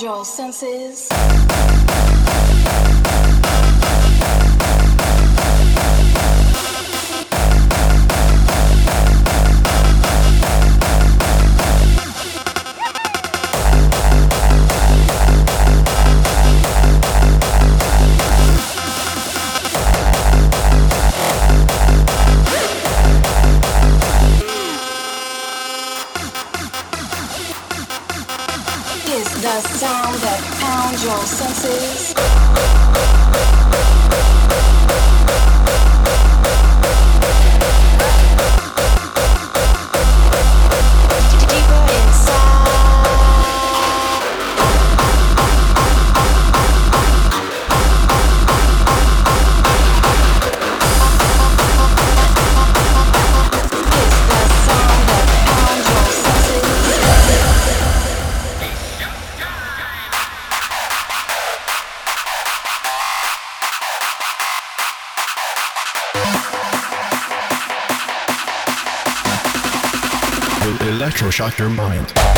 your senses. Electroshock your mind.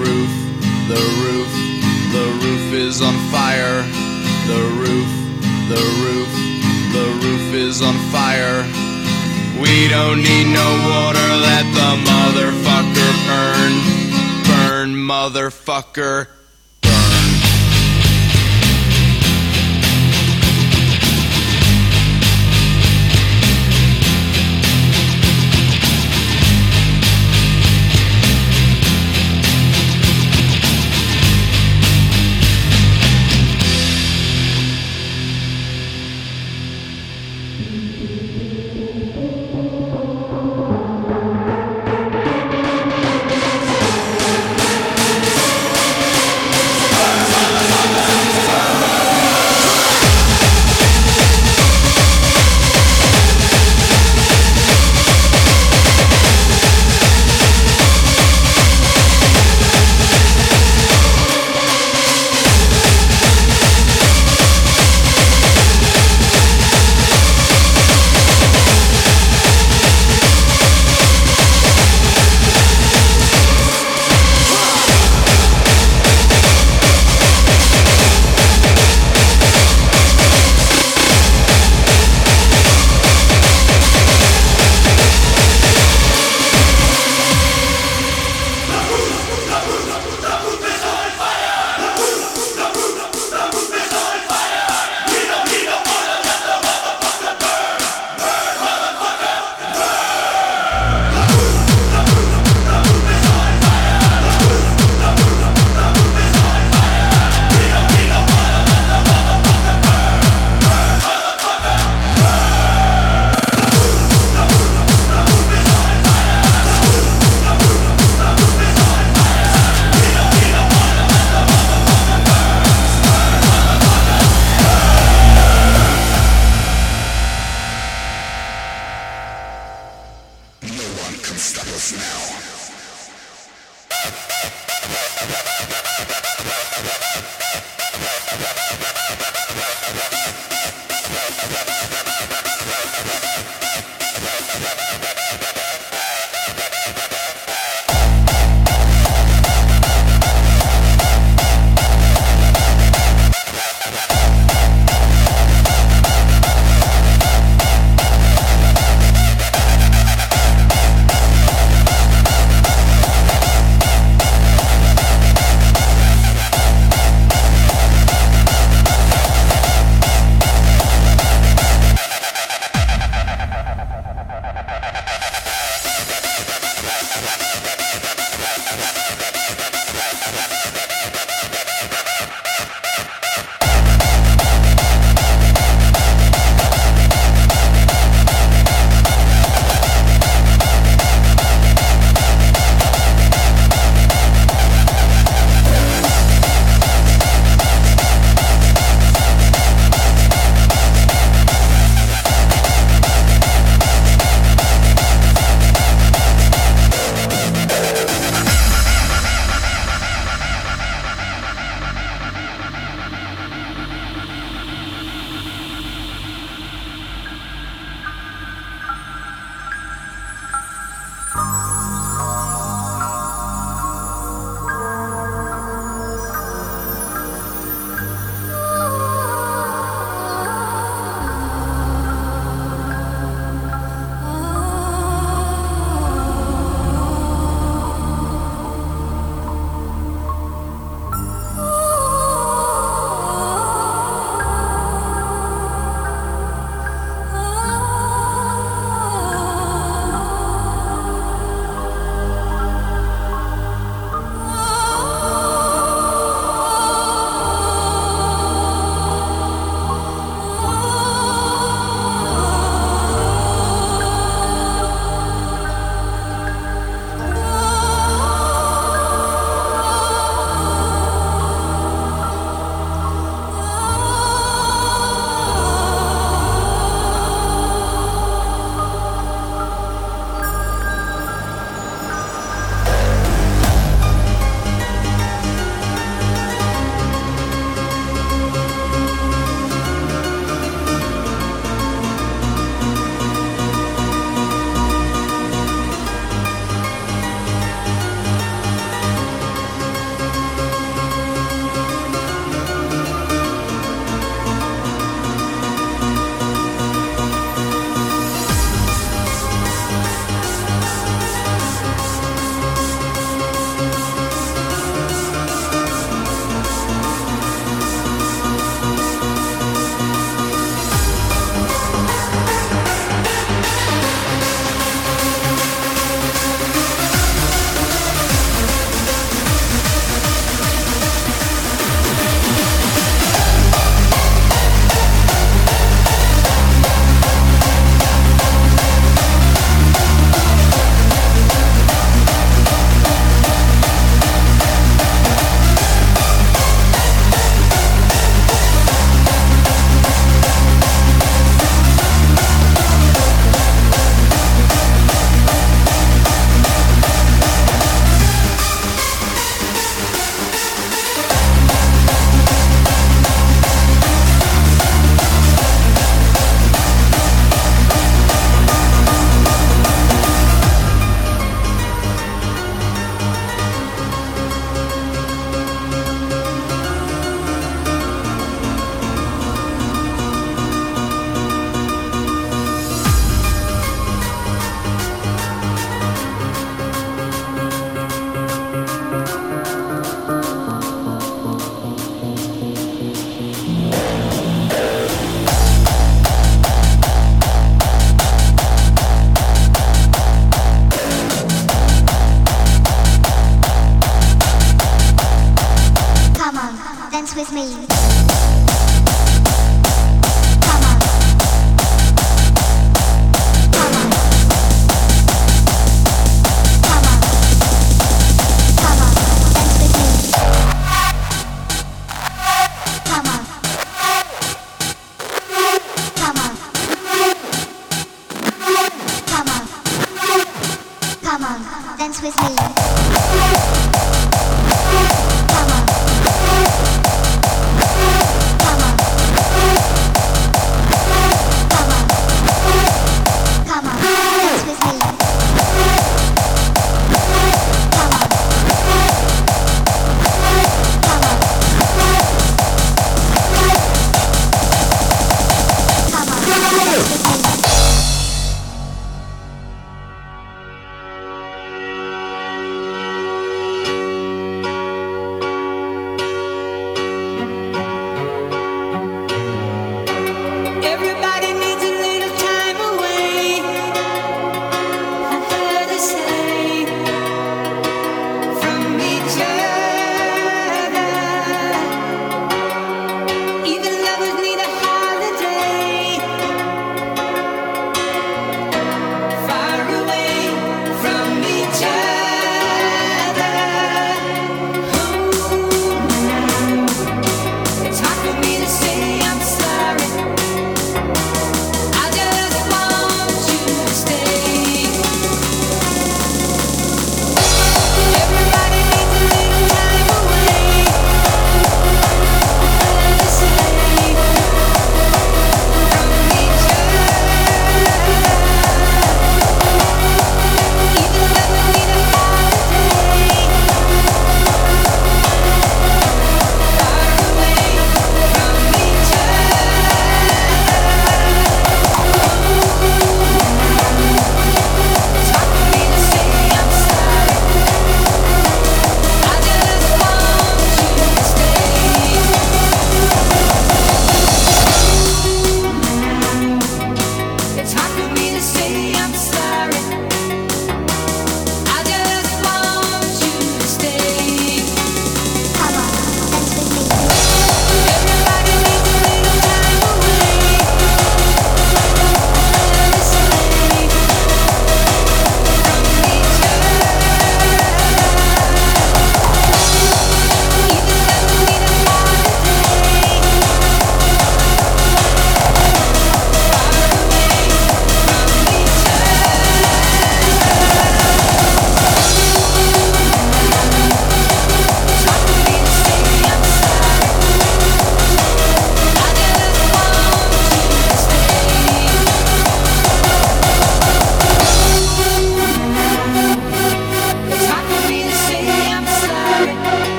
roof, the roof, the roof is on fire. The roof, the roof, the roof is on fire. We don't need no water, let the motherfucker burn. Burn, motherfucker.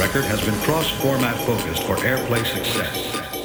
record has been cross-format focused for airplay success.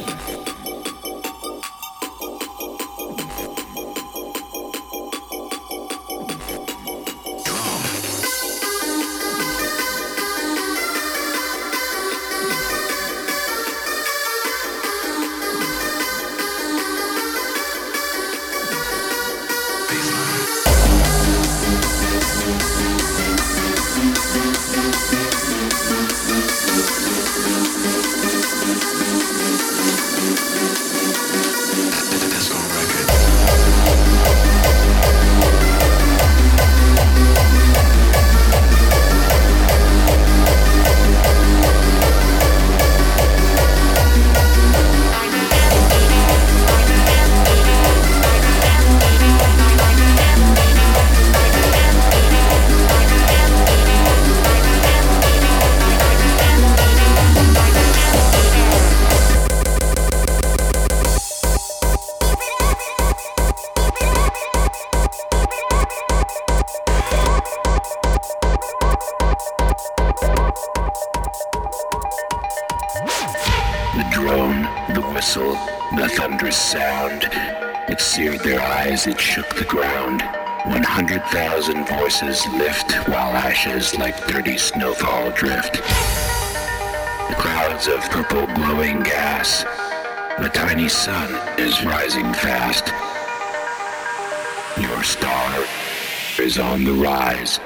Voices lift while ashes like dirty snowfall drift. The clouds of purple glowing gas. The tiny sun is rising fast. Your star is on the rise.